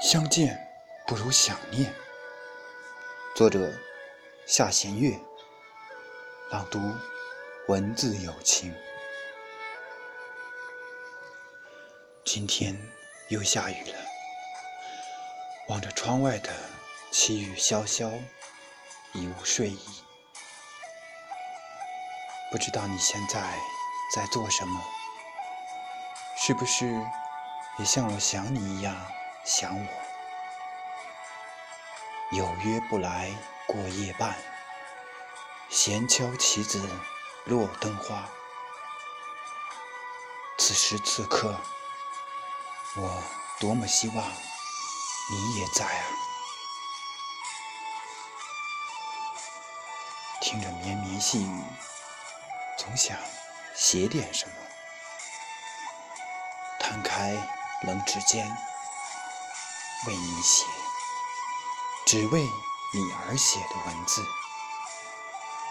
相见不如想念。作者：夏弦月。朗读：文字有情。今天又下雨了，望着窗外的凄雨潇潇，已无睡意。不知道你现在在做什么？是不是也像我想你一样？想我，有约不来过夜半，闲敲棋子落灯花。此时此刻，我多么希望你也在啊！听着绵绵细雨，总想写点什么，摊开冷指尖。为你写，只为你而写的文字，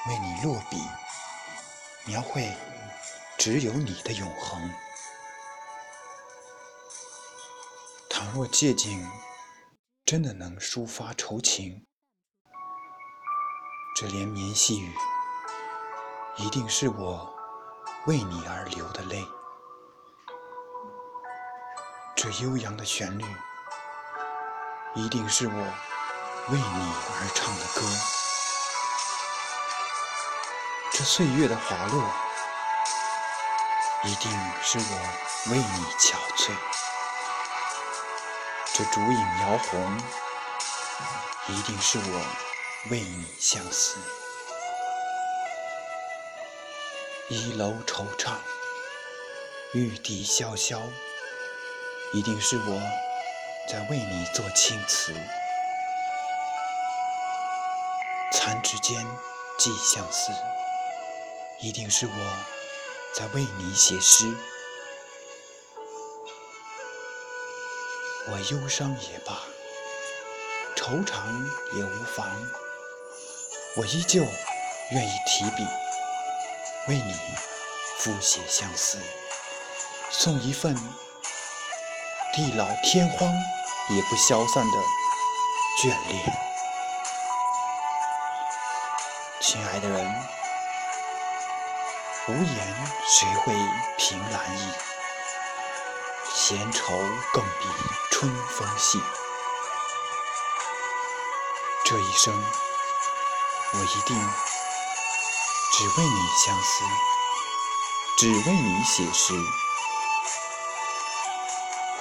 为你落笔，描绘只有你的永恒。倘若借景真的能抒发愁情，这连绵细雨一定是我为你而流的泪。这悠扬的旋律。一定是我为你而唱的歌，这岁月的滑落，一定是我为你憔悴；这烛影摇红，一定是我为你相思。一楼惆怅，玉笛萧萧，一定是我。在为你做青瓷，残指间寄相思，一定是我在为你写诗。我忧伤也罢，惆怅也无妨，我依旧愿意提笔为你复写相思，送一份地老天荒。也不消散的眷恋，亲爱的人，无言谁会凭栏意？闲愁更比春风细。这一生，我一定只为你相思，只为你写诗。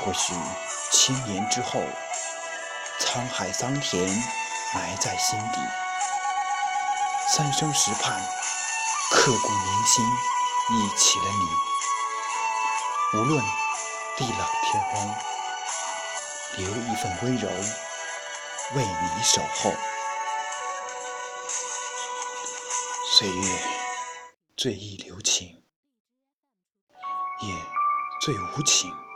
或许。千年之后，沧海桑田埋在心底，三生石畔刻骨铭心忆起了你。无论地老天荒，留一份温柔为你守候。岁月最易留情，也最无情。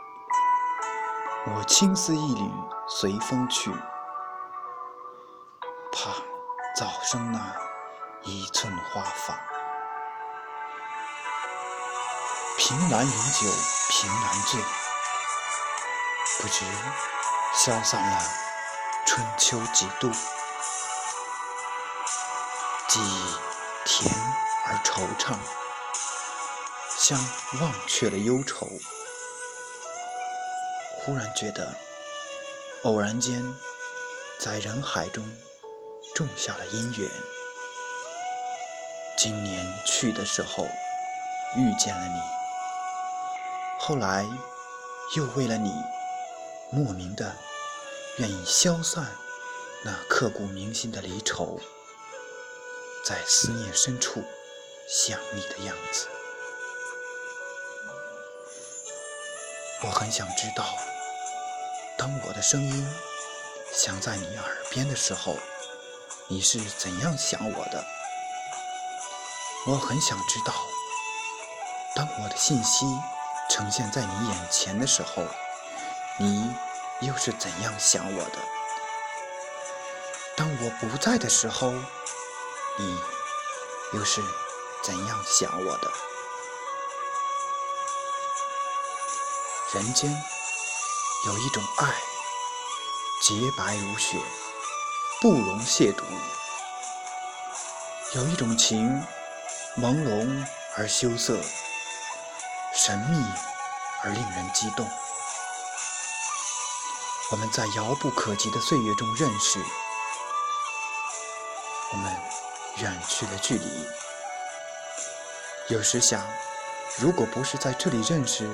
我青丝一缕随风去，怕早生那一寸花发。凭栏饮酒凭栏醉，不知消散了春秋几度。记忆甜而惆怅，像忘却了忧愁。忽然觉得，偶然间在人海中种下了姻缘。今年去的时候遇见了你，后来又为了你莫名的愿意消散那刻骨铭心的离愁，在思念深处想你的样子。我很想知道。当我的声音响在你耳边的时候，你是怎样想我的？我很想知道，当我的信息呈现在你眼前的时候，你又是怎样想我的？当我不在的时候，你又是怎样想我的？人间。有一种爱，洁白如雪，不容亵渎。有一种情，朦胧而羞涩，神秘而令人激动。我们在遥不可及的岁月中认识，我们远去了距离。有时想，如果不是在这里认识，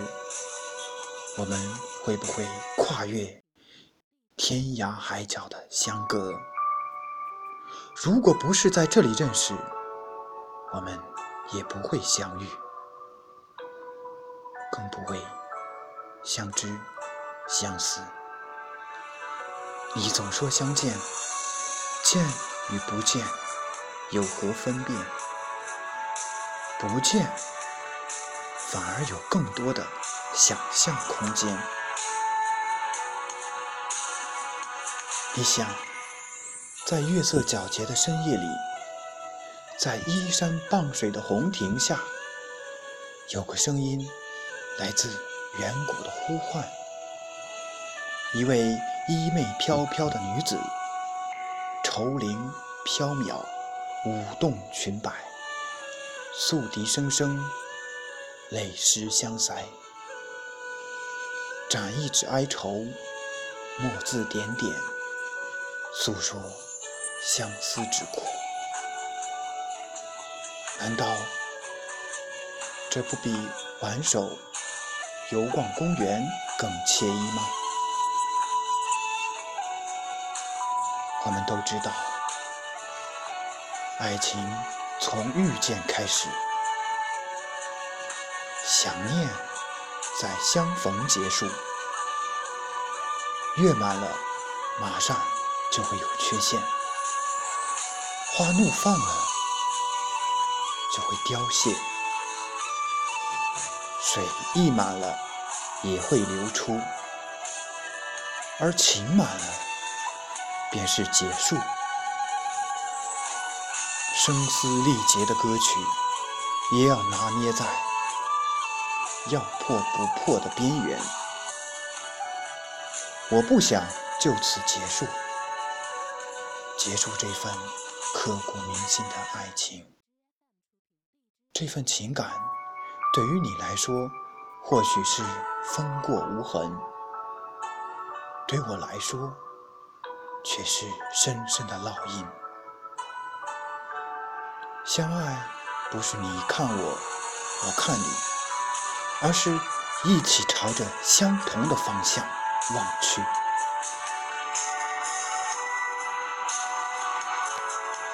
我们会不会跨越天涯海角的相隔？如果不是在这里认识，我们也不会相遇，更不会相知相思。你总说相见，见与不见有何分别？不见，反而有更多的。想象空间。你想，在月色皎洁的深夜里，在依山傍水的红亭下，有个声音来自远古的呼唤。一位衣袂飘飘的女子，愁灵飘渺，舞动裙摆，素笛声声，泪湿香腮。展一纸哀愁，墨字点点，诉说相思之苦。难道这不比挽手游逛公园更惬意吗？我们都知道，爱情从遇见开始，想念。在相逢结束，月满了，马上就会有缺陷；花怒放了，就会凋谢；水溢满了，也会流出；而情满了，便是结束。声嘶力竭的歌曲，也要拿捏在。要破不破的边缘，我不想就此结束，结束这份刻骨铭心的爱情。这份情感对于你来说或许是风过无痕，对我来说却是深深的烙印。相爱不是你看我，我看你。而是一起朝着相同的方向望去。